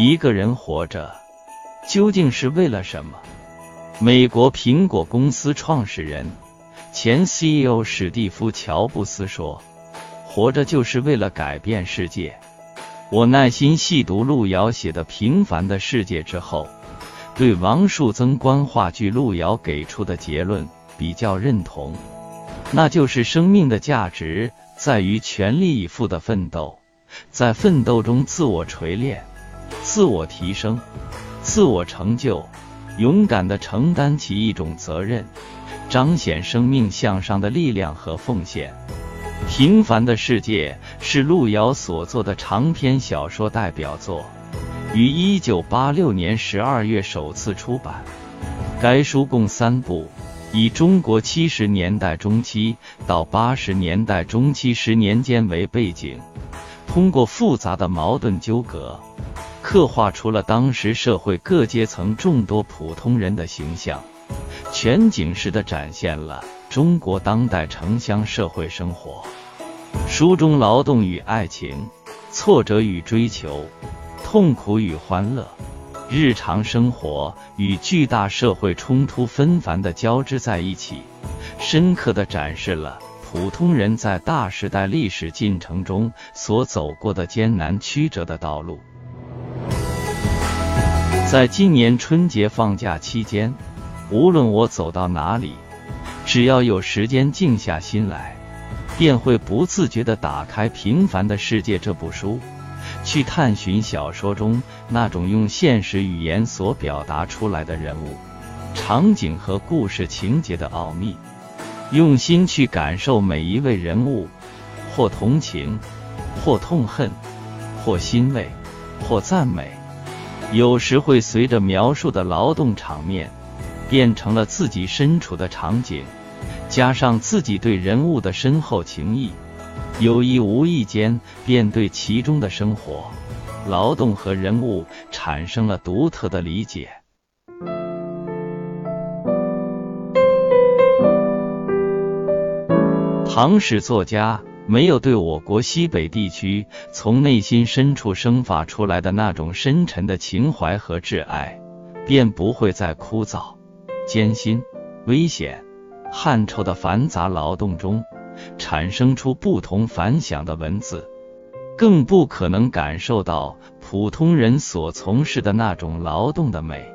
一个人活着究竟是为了什么？美国苹果公司创始人、前 CEO 史蒂夫·乔布斯说：“活着就是为了改变世界。”我耐心细读路遥写的《平凡的世界》之后，对王树增观话剧路遥给出的结论比较认同，那就是生命的价值在于全力以赴的奋斗，在奋斗中自我锤炼。自我提升，自我成就，勇敢的承担起一种责任，彰显生命向上的力量和奉献。平凡的世界是路遥所作的长篇小说代表作，于一九八六年十二月首次出版。该书共三部，以中国七十年代中期到八十年代中期十年间为背景，通过复杂的矛盾纠葛。刻画出了当时社会各阶层众多普通人的形象，全景式的展现了中国当代城乡社会生活。书中劳动与爱情、挫折与追求、痛苦与欢乐、日常生活与巨大社会冲突纷繁的交织在一起，深刻的展示了普通人在大时代历史进程中所走过的艰难曲折的道路。在今年春节放假期间，无论我走到哪里，只要有时间静下心来，便会不自觉地打开《平凡的世界》这部书，去探寻小说中那种用现实语言所表达出来的人物、场景和故事情节的奥秘，用心去感受每一位人物，或同情，或痛恨，或欣慰，或赞美。有时会随着描述的劳动场面，变成了自己身处的场景，加上自己对人物的深厚情谊，有意无意间便对其中的生活、劳动和人物产生了独特的理解。唐史作家。没有对我国西北地区从内心深处生发出来的那种深沉的情怀和挚爱，便不会在枯燥、艰辛、危险、汗臭的繁杂劳动中产生出不同凡响的文字，更不可能感受到普通人所从事的那种劳动的美。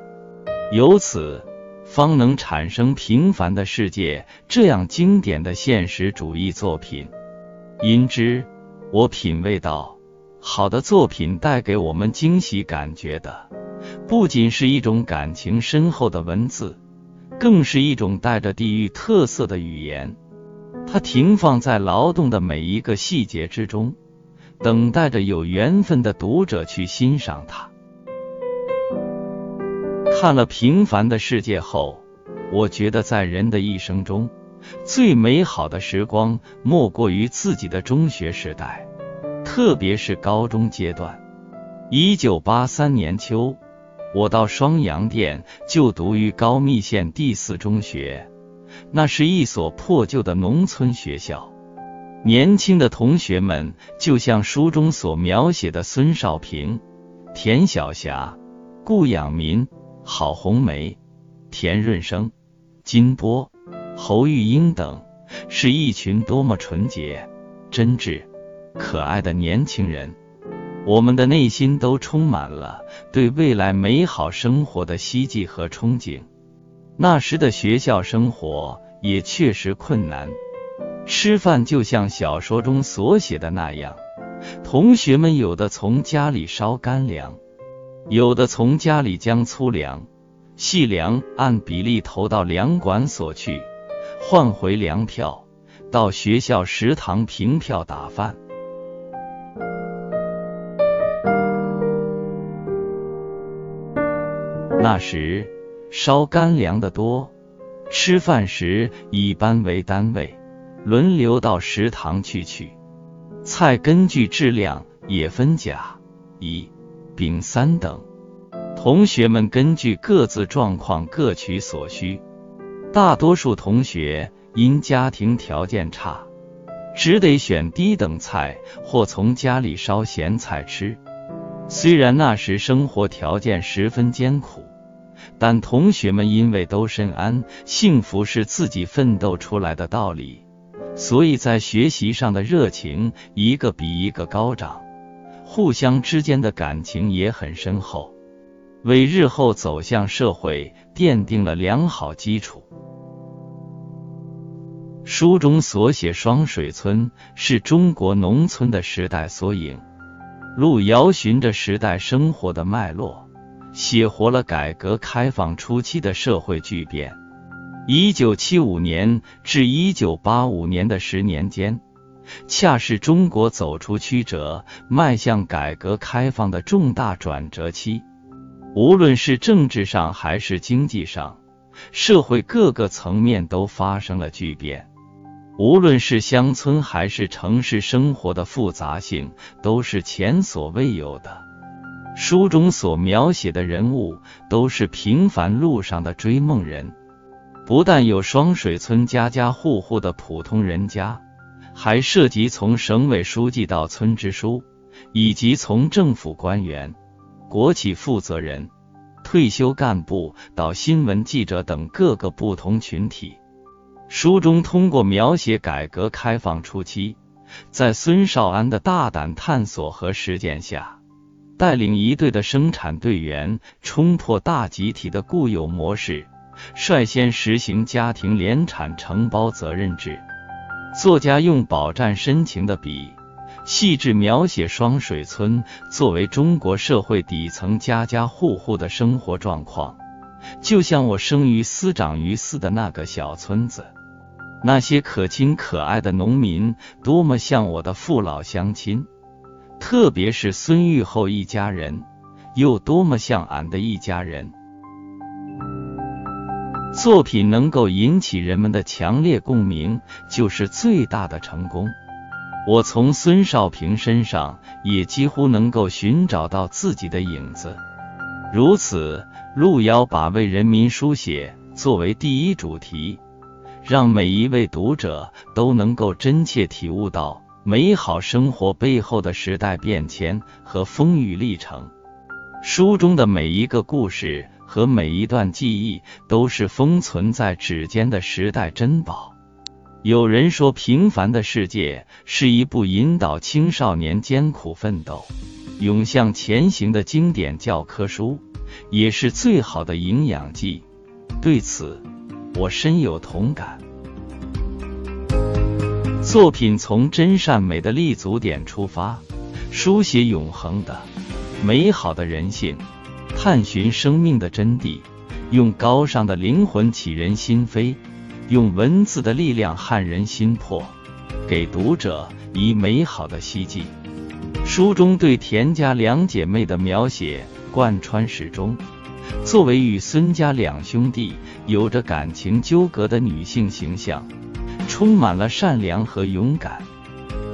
由此，方能产生《平凡的世界》这样经典的现实主义作品。因之，我品味到，好的作品带给我们惊喜感觉的，不仅是一种感情深厚的文字，更是一种带着地域特色的语言。它停放在劳动的每一个细节之中，等待着有缘分的读者去欣赏它。看了《平凡的世界》后，我觉得在人的一生中，最美好的时光莫过于自己的中学时代，特别是高中阶段。一九八三年秋，我到双阳店就读于高密县第四中学，那是一所破旧的农村学校。年轻的同学们就像书中所描写的孙少平、田晓霞、顾养民、郝红梅、田润生、金波。侯玉英等是一群多么纯洁、真挚、可爱的年轻人，我们的内心都充满了对未来美好生活的希冀和憧憬。那时的学校生活也确实困难，吃饭就像小说中所写的那样，同学们有的从家里烧干粮，有的从家里将粗粮、细粮按比例投到粮管所去。换回粮票，到学校食堂凭票打饭。那时烧干粮的多，吃饭时以班为单位，轮流到食堂去取菜，根据质量也分甲、乙、丙三等。同学们根据各自状况各取所需。大多数同学因家庭条件差，只得选低等菜或从家里烧咸菜吃。虽然那时生活条件十分艰苦，但同学们因为都深谙幸福是自己奋斗出来的道理，所以在学习上的热情一个比一个高涨，互相之间的感情也很深厚，为日后走向社会奠定了良好基础。书中所写双水村是中国农村的时代缩影。路遥循着时代生活的脉络，写活了改革开放初期的社会巨变。一九七五年至一九八五年的十年间，恰是中国走出曲折、迈向改革开放的重大转折期。无论是政治上还是经济上，社会各个层面都发生了巨变。无论是乡村还是城市生活的复杂性，都是前所未有的。书中所描写的人物都是平凡路上的追梦人，不但有双水村家家户户的普通人家，还涉及从省委书记到村支书，以及从政府官员、国企负责人、退休干部到新闻记者等各个不同群体。书中通过描写改革开放初期，在孙少安的大胆探索和实践下，带领一队的生产队员冲破大集体的固有模式，率先实行家庭联产承包责任制。作家用饱蘸深情的笔，细致描写双水村作为中国社会底层家家户户的生活状况，就像我生于斯长于斯的那个小村子。那些可亲可爱的农民，多么像我的父老乡亲，特别是孙玉厚一家人，又多么像俺的一家人。作品能够引起人们的强烈共鸣，就是最大的成功。我从孙少平身上也几乎能够寻找到自己的影子。如此，路遥把为人民书写作为第一主题。让每一位读者都能够真切体悟到美好生活背后的时代变迁和风雨历程。书中的每一个故事和每一段记忆，都是封存在指尖的时代珍宝。有人说，《平凡的世界》是一部引导青少年艰苦奋斗、勇向前行的经典教科书，也是最好的营养剂。对此，我深有同感。作品从真善美的立足点出发，书写永恒的、美好的人性，探寻生命的真谛，用高尚的灵魂启人心扉，用文字的力量撼人心魄，给读者以美好的希冀。书中对田家两姐妹的描写贯穿始终。作为与孙家两兄弟有着感情纠葛的女性形象，充满了善良和勇敢。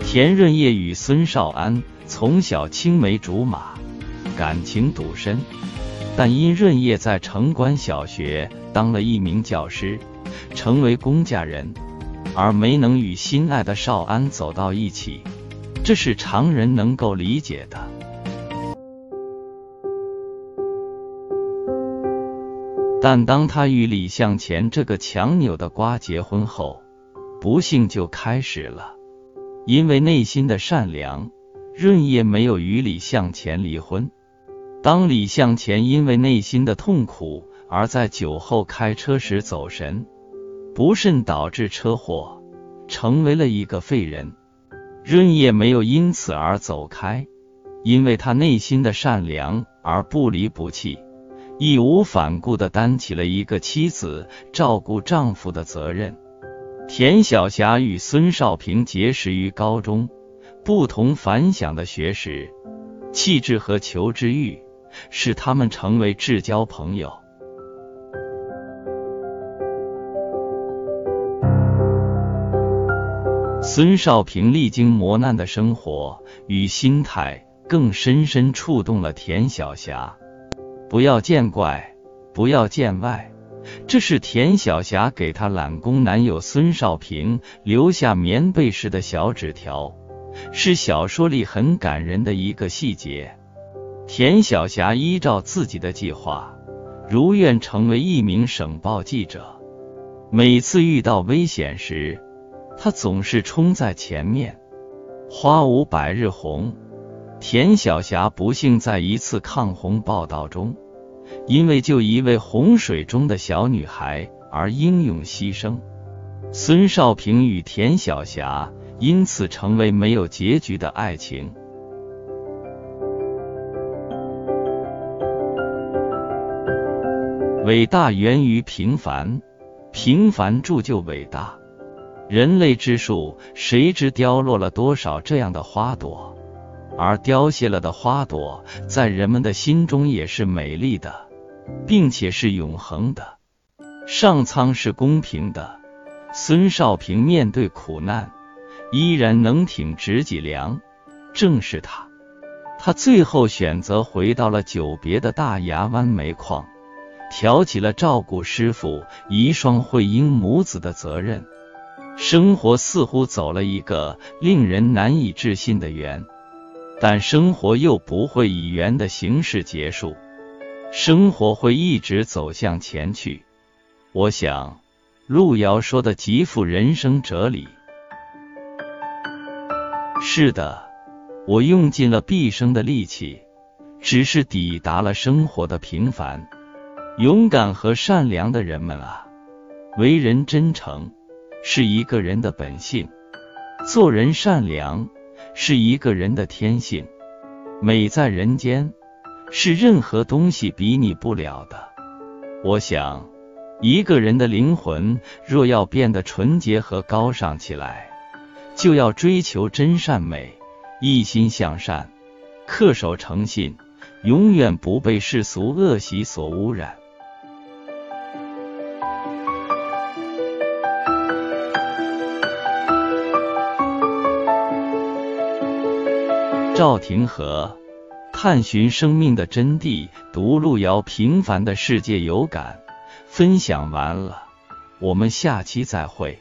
田润叶与孙少安从小青梅竹马，感情笃深，但因润叶在城关小学当了一名教师，成为公家人，而没能与心爱的少安走到一起，这是常人能够理解的。但当他与李向前这个强扭的瓜结婚后，不幸就开始了。因为内心的善良，润叶没有与李向前离婚。当李向前因为内心的痛苦而在酒后开车时走神，不慎导致车祸，成为了一个废人，润叶没有因此而走开，因为他内心的善良而不离不弃。义无反顾地担起了一个妻子照顾丈夫的责任。田晓霞与孙少平结识于高中，不同凡响的学识、气质和求知欲，使他们成为至交朋友。孙少平历经磨难的生活与心态，更深深触动了田晓霞。不要见怪，不要见外。这是田晓霞给她懒工男友孙少平留下棉被时的小纸条，是小说里很感人的一个细节。田晓霞依照自己的计划，如愿成为一名省报记者。每次遇到危险时，他总是冲在前面。花无百日红，田晓霞不幸在一次抗洪报道中，因为救一位洪水中的小女孩而英勇牺牲。孙少平与田晓霞因此成为没有结局的爱情。伟大源于平凡，平凡铸就伟大。人类之树，谁知凋落了多少这样的花朵？而凋谢了的花朵，在人们的心中也是美丽的，并且是永恒的。上苍是公平的。孙少平面对苦难，依然能挺直脊梁。正是他，他最后选择回到了久别的大牙湾煤矿。挑起了照顾师傅遗孀慧英母子的责任，生活似乎走了一个令人难以置信的圆，但生活又不会以圆的形式结束，生活会一直走向前去。我想，路遥说的极富人生哲理。是的，我用尽了毕生的力气，只是抵达了生活的平凡。勇敢和善良的人们啊，为人真诚是一个人的本性，做人善良是一个人的天性。美在人间，是任何东西比拟不了的。我想，一个人的灵魂若要变得纯洁和高尚起来，就要追求真善美，一心向善，恪守诚信，永远不被世俗恶习所污染。赵廷和探寻生命的真谛，读路遥平凡的世界有感。分享完了，我们下期再会。